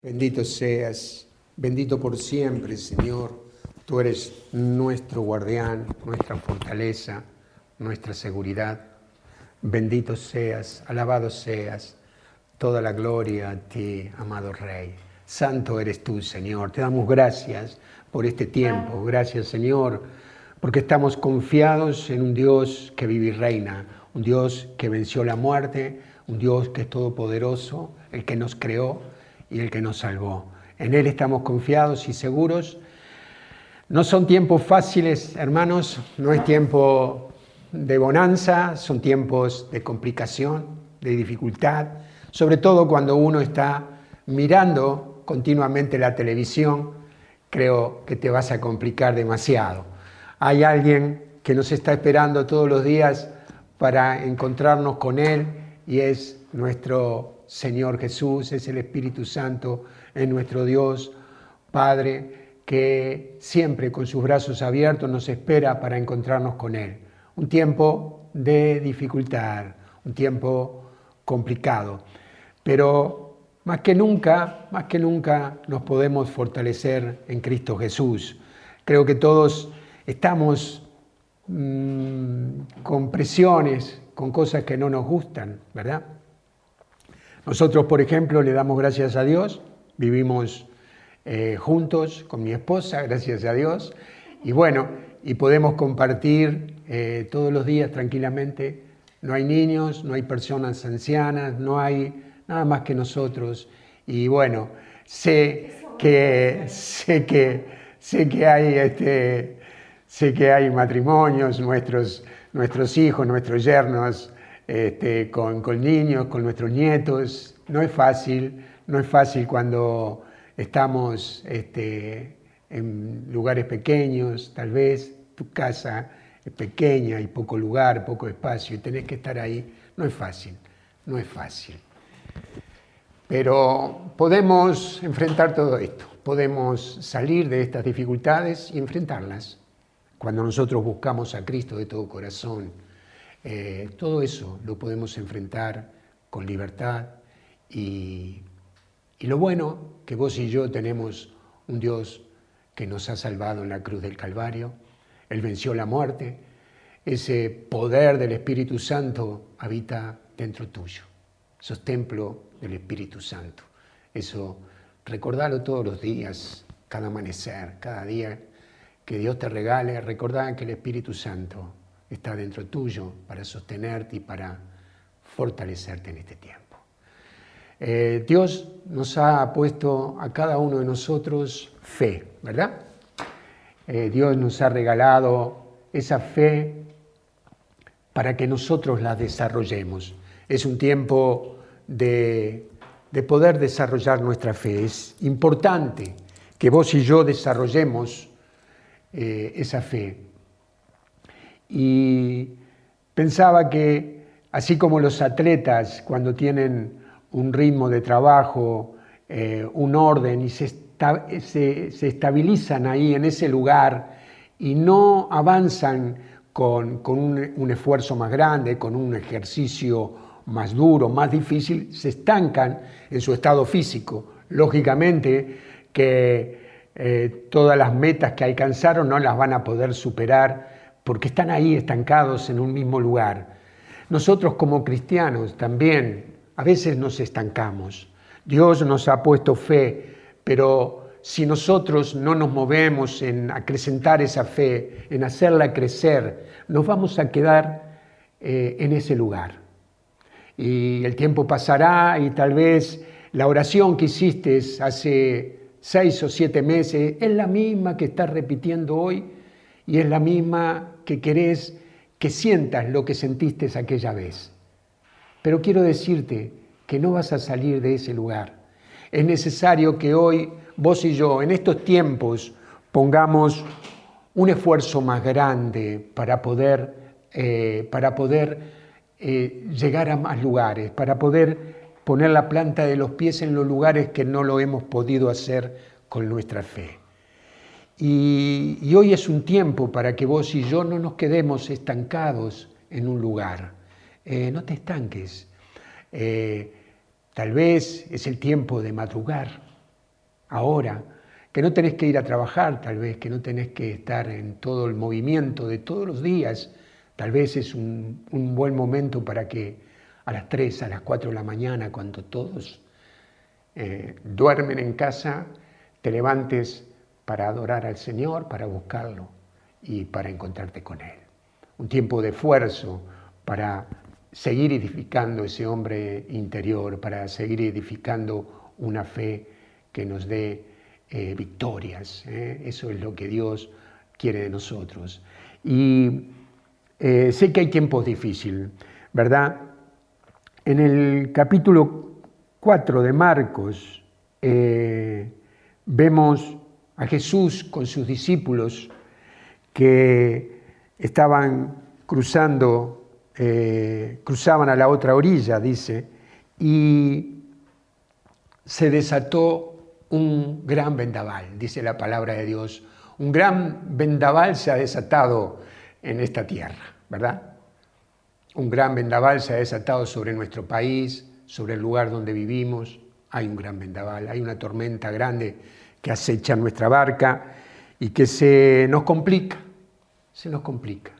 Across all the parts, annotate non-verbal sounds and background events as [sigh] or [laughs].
Bendito seas, bendito por siempre, Señor. Tú eres nuestro guardián, nuestra fortaleza, nuestra seguridad. Bendito seas, alabado seas. Toda la gloria a ti, amado Rey. Santo eres tú, Señor. Te damos gracias por este tiempo. Gracias, Señor, porque estamos confiados en un Dios que vive y reina, un Dios que venció la muerte, un Dios que es todopoderoso, el que nos creó y el que nos salvó. En Él estamos confiados y seguros. No son tiempos fáciles, hermanos, no es tiempo de bonanza, son tiempos de complicación, de dificultad, sobre todo cuando uno está mirando continuamente la televisión, creo que te vas a complicar demasiado. Hay alguien que nos está esperando todos los días para encontrarnos con Él y es nuestro Señor Jesús, es el Espíritu Santo, es nuestro Dios, Padre, que siempre con sus brazos abiertos nos espera para encontrarnos con Él. Un tiempo de dificultad, un tiempo complicado, pero más que nunca, más que nunca nos podemos fortalecer en Cristo Jesús. Creo que todos estamos mmm, con presiones, con cosas que no nos gustan, ¿verdad? Nosotros, por ejemplo, le damos gracias a Dios, vivimos eh, juntos con mi esposa, [laughs] gracias a Dios, y bueno, y podemos compartir eh, todos los días tranquilamente. No hay niños, no hay personas ancianas, no hay nada más que nosotros. Y bueno, sé que, sé que, sé que hay este, sé que hay matrimonios, nuestros, nuestros hijos, nuestros yernos, este, con, niños, con nuestros nietos. No es fácil, no es fácil cuando estamos este, en lugares pequeños, tal vez tu casa es pequeña, hay poco lugar, poco espacio y tenés que estar ahí. No es fácil, no es fácil. Pero podemos enfrentar todo esto, podemos salir de estas dificultades y enfrentarlas cuando nosotros buscamos a Cristo de todo corazón eh, todo eso lo podemos enfrentar con libertad y, lo bueno que vos y yo tenemos un Dios que nos ha salvado en la cruz del Calvario, Él venció la muerte, ese poder del Espíritu Santo habita dentro tuyo, sos templo del Espíritu Santo. Eso, recordalo todos los días, cada amanecer, cada día que Dios te regale, recordá que el Espíritu Santo está dentro tuyo para sostenerte y para fortalecerte en este tiempo. Eh, Dios nos ha puesto a cada uno de nosotros fe, ¿verdad? Eh, Dios nos ha regalado esa fe para que nosotros la desarrollemos. Es un tiempo de, poder desarrollar nuestra fe. Es importante que vos y yo desarrollemos eh, esa fe y pensaba que así como los atletas cuando tienen un ritmo de trabajo, eh, un orden y se, estabilizan ahí en ese lugar y no avanzan con, un, un esfuerzo más grande, con un ejercicio más duro, más difícil, se estancan en su estado físico. Lógicamente que eh, todas las metas que alcanzaron no las van a poder superar porque están ahí estancados en un mismo lugar. Nosotros como cristianos también a veces nos estancamos. Dios nos ha puesto fe, pero si nosotros no nos movemos en acrecentar esa fe, en hacerla crecer, nos vamos a quedar eh, en ese lugar. Y el tiempo pasará y tal vez la oración que hiciste hace seis o siete meses es la misma que estás repitiendo hoy y es la misma que querés que sientas lo que sentiste aquella vez. Pero quiero decirte que no vas a salir de ese lugar. Es necesario que hoy vos y yo, en estos tiempos, pongamos un esfuerzo más grande para poder, eh, para poder eh, llegar a más lugares, para poder poner la planta de los pies en los lugares que no lo hemos podido hacer con nuestra fe. Y, hoy es un tiempo para que vos y yo no nos quedemos estancados en un lugar. Eh, no te estanques. Eh, tal vez es el tiempo de madrugar, ahora, que no tenés que ir a trabajar tal vez, que no tenés que estar en todo el movimiento de todos los días, tal vez es un, buen momento para que a las 3, a las 4 de la mañana, cuando todos eh, duermen en casa, te levantes para adorar al Señor, para buscarlo y para encontrarte con Él. Un tiempo de esfuerzo para seguir edificando ese hombre interior, para seguir edificando una fe que nos dé eh, victorias. ¿eh? Eso es lo que Dios quiere de nosotros. Y eh, sé que hay tiempos difíciles, ¿verdad? En el capítulo 4 de Marcos vemos a Jesús con sus discípulos que estaban cruzando, cruzaban a la otra orilla, dice, y se desató un gran vendaval, dice la palabra de Dios. Un gran vendaval se ha desatado en esta tierra, ¿verdad? Un gran vendaval se ha desatado sobre nuestro país, sobre el lugar donde vivimos. Hay un gran vendaval, hay una tormenta grande que acecha nuestra barca y que se nos complica, se nos complica,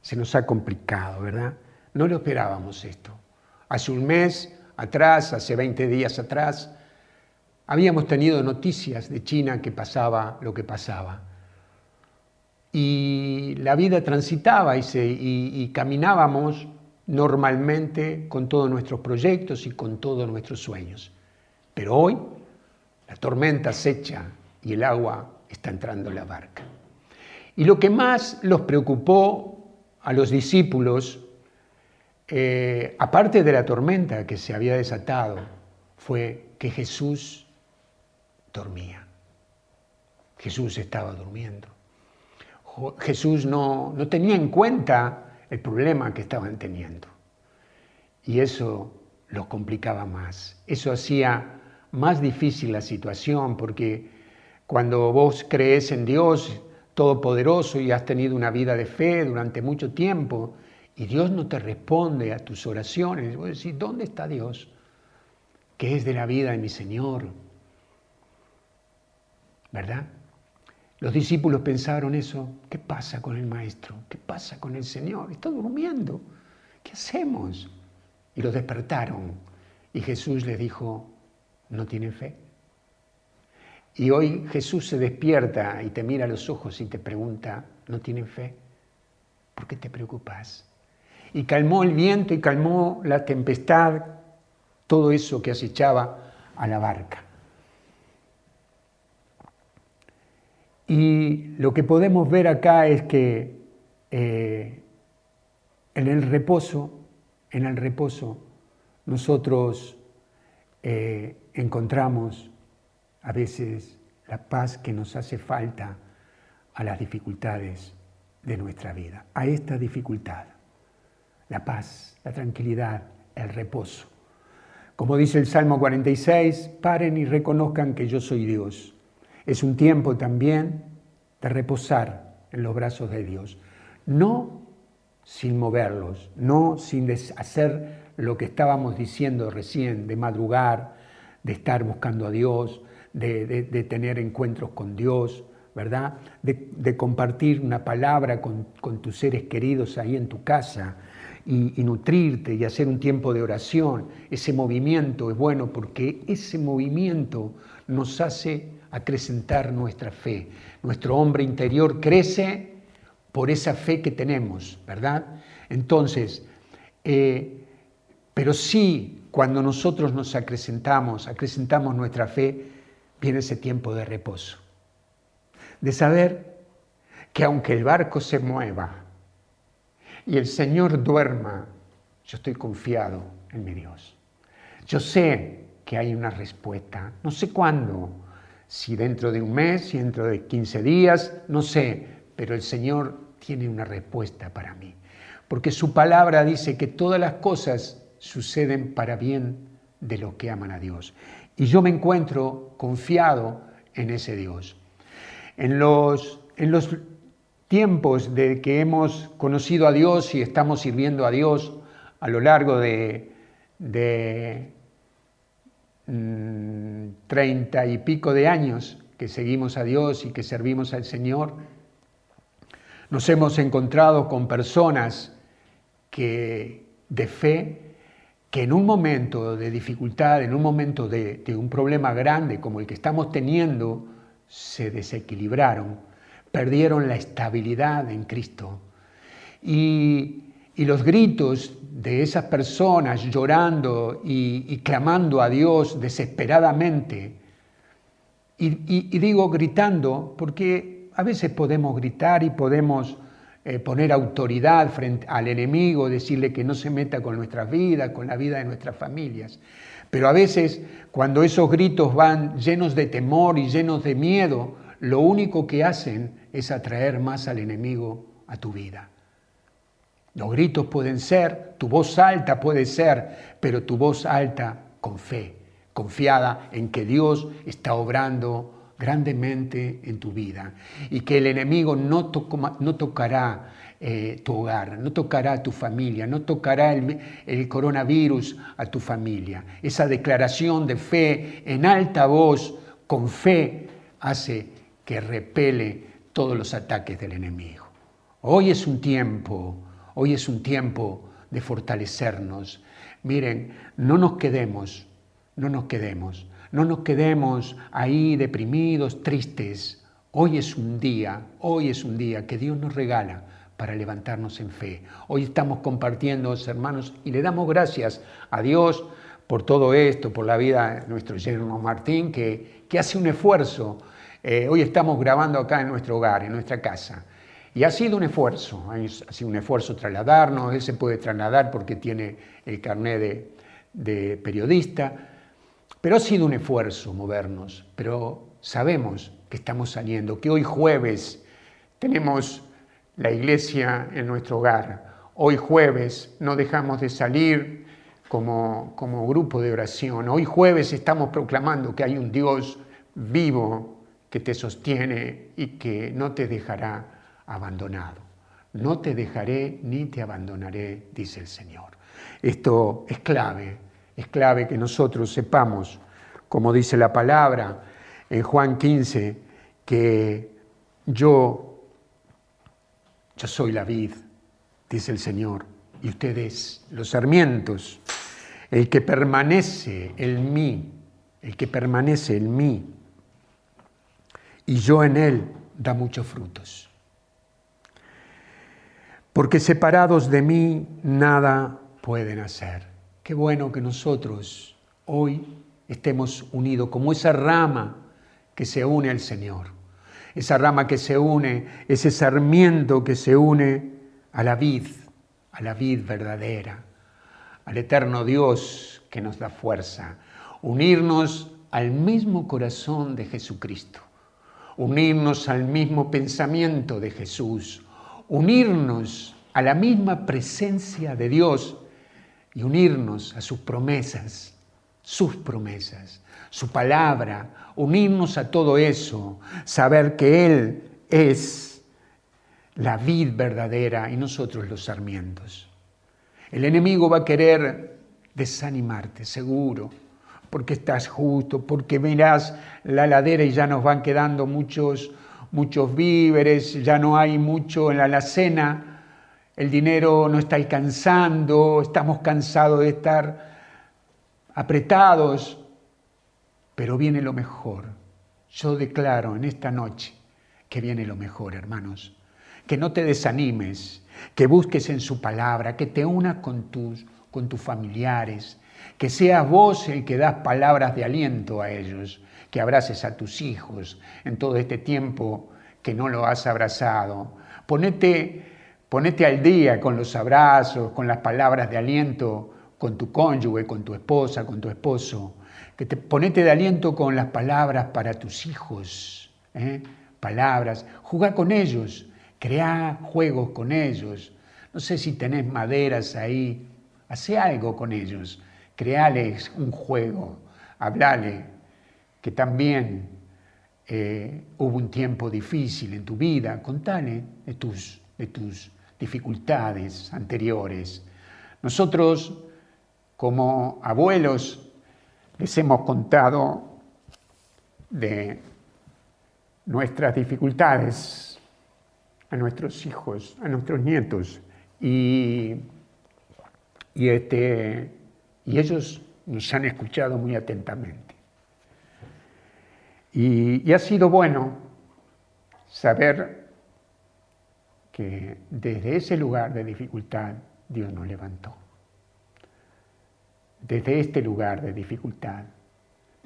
se nos ha complicado, ¿verdad? No lo esperábamos esto. Hace un mes atrás, hace 20 días atrás, Habíamos tenido noticias de China que pasaba lo que pasaba. Y la vida transitaba y, caminábamos normalmente con todos nuestros proyectos y con todos nuestros sueños. Pero hoy la tormenta acecha y el agua está entrando en la barca. Y lo que más los preocupó a los discípulos, eh, aparte de la tormenta que se había desatado, fue que Jesús dormía. Jesús estaba durmiendo. Jesús no, no tenía en cuenta el problema que estaban teniendo. Y eso los complicaba más. Eso hacía más difícil la situación porque cuando vos crees en Dios Todopoderoso y has tenido una vida de fe durante mucho tiempo y Dios no te responde a tus oraciones, vos decís, ¿dónde está Dios? ¿Qué es de la vida de mi Señor? ¿verdad? Los discípulos pensaron eso, ¿qué pasa con el maestro? ¿Qué pasa con el Señor? Está durmiendo, ¿qué hacemos? Y los despertaron y Jesús les dijo, ¿no tienen fe? Y hoy Jesús se despierta y te mira a los ojos y te pregunta, ¿no tienen fe? ¿Por qué te preocupas? Y calmó el viento y calmó la tempestad, todo eso que acechaba a la barca. Y lo que podemos ver acá es que eh, en el reposo, en el reposo, nosotros eh, encontramos a veces la paz que nos hace falta a las dificultades de nuestra vida, a esta dificultad, la paz, la tranquilidad, el reposo. Como dice el Salmo 46, paren y reconozcan que yo soy Dios. Es un tiempo también de reposar en los brazos de Dios, no sin moverlos, no sin hacer lo que estábamos diciendo recién, de madrugar, de estar buscando a Dios, de, tener encuentros con Dios, ¿verdad? De, compartir una palabra con, tus seres queridos ahí en tu casa y, y, nutrirte y hacer un tiempo de oración. Ese movimiento es bueno porque ese movimiento nos hace acrecentar nuestra fe. Nuestro hombre interior crece por esa fe que tenemos, ¿verdad? Entonces, eh, pero sí, cuando nosotros nos acrecentamos, acrecentamos nuestra fe, viene ese tiempo de reposo. De saber que aunque el barco se mueva y el Señor duerma, yo estoy confiado en mi Dios. Yo sé que hay una respuesta, no sé cuándo, si dentro de un mes, si dentro de 15 días, no sé, pero el Señor tiene una respuesta para mí. Porque su palabra dice que todas las cosas suceden para bien de los que aman a Dios. Y yo me encuentro confiado en ese Dios. En los, en los tiempos de que hemos conocido a Dios y estamos sirviendo a Dios a lo largo de, de mm, treinta y pico de años que seguimos a Dios y que servimos al Señor, nos hemos encontrado con personas que de fe, que en un momento de dificultad, en un momento de, un problema grande como el que estamos teniendo, se desequilibraron, perdieron la estabilidad en Cristo. Y, los gritos de esas personas llorando y, clamando a Dios desesperadamente, y digo gritando porque a veces podemos gritar y podemos eh, poner autoridad frente al enemigo, decirle que no se meta con nuestras vidas, con la vida de nuestras familias. Pero a veces cuando esos gritos van llenos de temor y llenos de miedo, lo único que hacen es atraer más al enemigo a tu vida. Los gritos pueden ser, tu voz alta puede ser, pero tu voz alta con fe, confiada en que Dios está obrando grandemente en tu vida y que el enemigo no, no tocará eh, tu hogar, no tocará tu familia, no tocará el, el, coronavirus a tu familia. Esa declaración de fe en alta voz, con fe, hace que repele todos los ataques del enemigo. Hoy es un tiempo, hoy es un tiempo de fortalecernos. Miren, no nos quedemos, no nos quedemos no nos quedemos ahí deprimidos, tristes. Hoy es un día, hoy es un día que Dios nos regala para levantarnos en fe. Hoy estamos compartiendo, hermanos, y le damos gracias a Dios por todo esto, por la vida de nuestro yerno Martín, que, que hace un esfuerzo. Eh, hoy estamos grabando acá en nuestro hogar, en nuestra casa. Y ha sido un esfuerzo, ha sido un esfuerzo trasladarnos, él se puede trasladar porque tiene el carnet de, de periodista, pero ha sido un esfuerzo movernos, pero sabemos que estamos saliendo, que hoy jueves tenemos la iglesia en nuestro hogar. Hoy jueves no dejamos de salir como, como grupo de oración. Hoy jueves estamos proclamando que hay un Dios vivo que te sostiene y que no te dejará abandonado. No te dejaré ni te abandonaré, dice el Señor. Esto es clave es clave que nosotros sepamos, como dice la palabra en Juan 15, que yo, yo soy la vid, dice el Señor, y ustedes los sarmientos. El que permanece en mí, el que permanece en mí, y yo en él, da muchos frutos. Porque separados de mí nada pueden hacer. Qué bueno que nosotros hoy estemos unidos como esa rama que se une al Señor, esa rama que se une, ese sarmiento que se une a la vid, a la vid verdadera, al eterno Dios que nos da fuerza, unirnos al mismo corazón de Jesucristo, unirnos al mismo pensamiento de Jesús, unirnos a la misma presencia de Dios y unirnos a sus promesas, sus promesas, su palabra, unirnos a todo eso, saber que Él es la vid verdadera y nosotros los sarmientos. El enemigo va a querer desanimarte, seguro, porque estás justo, porque mirás la ladera y ya nos van quedando muchos, muchos víveres, ya no hay mucho en la alacena, el dinero no está alcanzando, estamos cansados de estar apretados, pero viene lo mejor. Yo declaro en esta noche que viene lo mejor, hermanos. Que no te desanimes, que busques en su palabra, que te unas con tus, con tus familiares, que seas vos el que das palabras de aliento a ellos, que abraces a tus hijos en todo este tiempo que no lo has abrazado. Ponete Ponete al día con los abrazos, con las palabras de aliento, con tu cónyuge, con tu esposa, con tu esposo. Que te, ponete de aliento con las palabras para tus hijos. ¿eh? Palabras. Jugar con ellos. Crea juegos con ellos. No sé si tenés maderas ahí. Hace algo con ellos. Creales un juego. Hablale que también eh, hubo un tiempo difícil en tu vida. Contale de tus, de tus dificultades anteriores. Nosotros, como abuelos, les hemos contado de nuestras dificultades a nuestros hijos, a nuestros nietos. Y, y, este, y ellos nos han escuchado muy atentamente. Y, y ha sido bueno saber desde ese lugar de dificultad Dios nos levantó. Desde este lugar de dificultad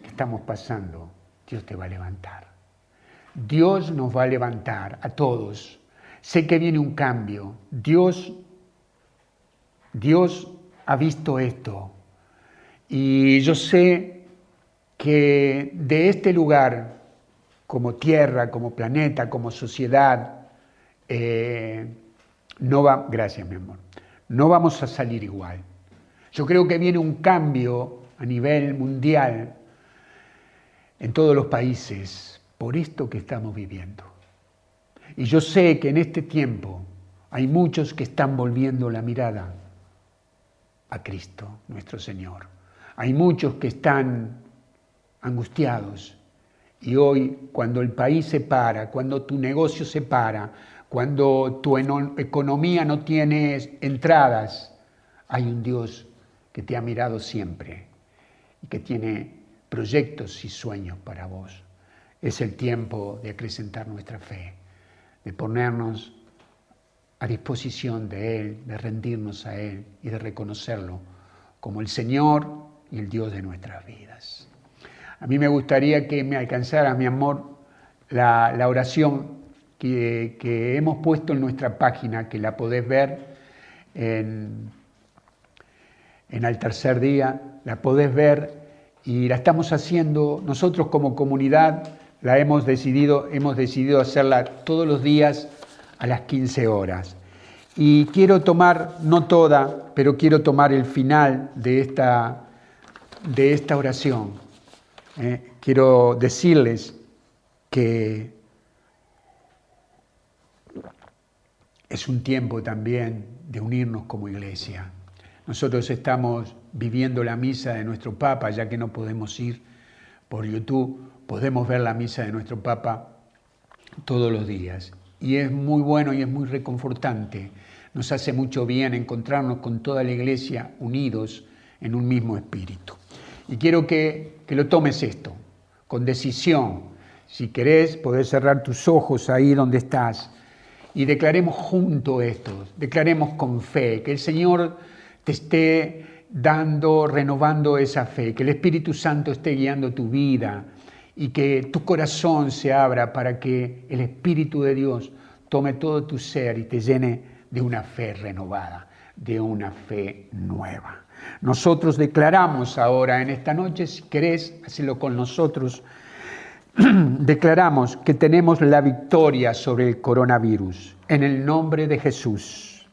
que estamos pasando, Dios te va a levantar. Dios nos va a levantar a todos. Sé que viene un cambio. Dios, Dios ha visto esto. Y yo sé que de este lugar, como tierra, como planeta, como sociedad, eh, no va, gracias mi amor, no vamos a salir igual. Yo creo que viene un cambio a nivel mundial en todos los países por esto que estamos viviendo. Y yo sé que en este tiempo hay muchos que están volviendo la mirada a Cristo, nuestro Señor. Hay muchos que están angustiados. Y hoy, cuando el país se para, cuando tu negocio se para, cuando tu economía no tiene entradas, hay un Dios que te ha mirado siempre y que tiene proyectos y sueños para vos. Es el tiempo de acrecentar nuestra fe, de ponernos a disposición de Él, de rendirnos a Él y de reconocerlo como el Señor y el Dios de nuestras vidas. A mí me gustaría que me alcanzara, mi amor, la, la oración que, hemos puesto en nuestra página, que la podés ver en, en al tercer día, la podés ver y la estamos haciendo, nosotros como comunidad la hemos decidido, hemos decidido hacerla todos los días a las 15 horas. Y quiero tomar, no toda, pero quiero tomar el final de esta, de esta oración. ¿eh? Quiero decirles que es un tiempo también de unirnos como iglesia. Nosotros estamos viviendo la misa de nuestro Papa, ya que no podemos ir por YouTube, podemos ver la misa de nuestro Papa todos los días. Y es muy bueno y es muy reconfortante. Nos hace mucho bien encontrarnos con toda la iglesia unidos en un mismo espíritu. Y quiero que, que lo tomes esto, con decisión. Si querés, podés cerrar tus ojos ahí donde estás y declaremos junto esto, declaremos con fe, que el Señor te esté dando, renovando esa fe, que el Espíritu Santo esté guiando tu vida y que tu corazón se abra para que el Espíritu de Dios tome todo tu ser y te llene de una fe renovada, de una fe nueva. Nosotros declaramos ahora en esta noche, si querés, hacelo con nosotros, [clears throat] declaramos que tenemos la victoria sobre el coronavirus en el nombre de Jesús.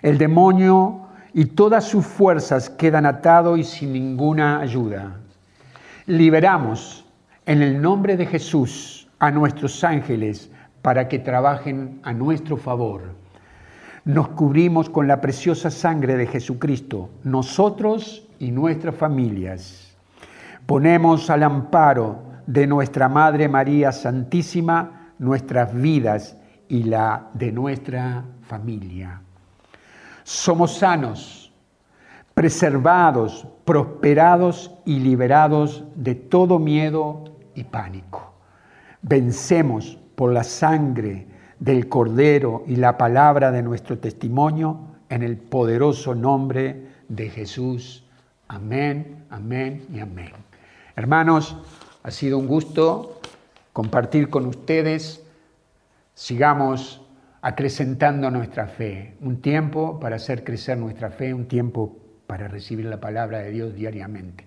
El demonio y todas sus fuerzas quedan atados y sin ninguna ayuda. Liberamos en el nombre de Jesús a nuestros ángeles para que trabajen a nuestro favor. Nos cubrimos con la preciosa sangre de Jesucristo, nosotros y nuestras familias. Ponemos al amparo de nuestra Madre María Santísima nuestras vidas y la de nuestra familia. Somos sanos, preservados, prosperados y liberados de todo miedo y pánico. Vencemos por la sangre del Cordero y la palabra de nuestro testimonio en el poderoso nombre de Jesús. Amén, amén y amén. Hermanos, ha sido un gusto compartir con ustedes. Sigamos acrecentando nuestra fe. Un tiempo para hacer crecer nuestra fe, un tiempo para recibir la palabra de Dios diariamente.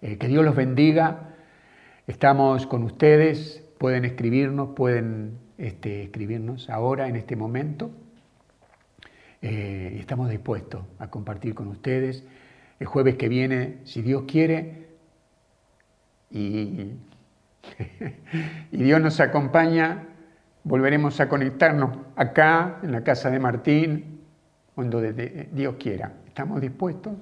Eh, que Dios los bendiga. Estamos con ustedes. Pueden escribirnos, pueden este, escribirnos ahora, en este momento. Eh, estamos dispuestos a compartir con ustedes. El jueves que viene, si Dios quiere, y, Dios nos acompaña, volveremos a conectarnos acá, en la casa de Martín, cuando Dios quiera. Estamos dispuestos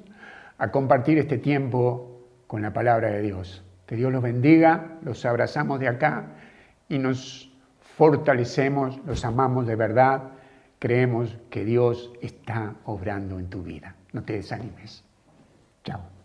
a compartir este tiempo con la palabra de Dios. Que Dios los bendiga, los abrazamos de acá y nos fortalecemos, los amamos de verdad, creemos que Dios está obrando en tu vida. No te desanimes. Chao.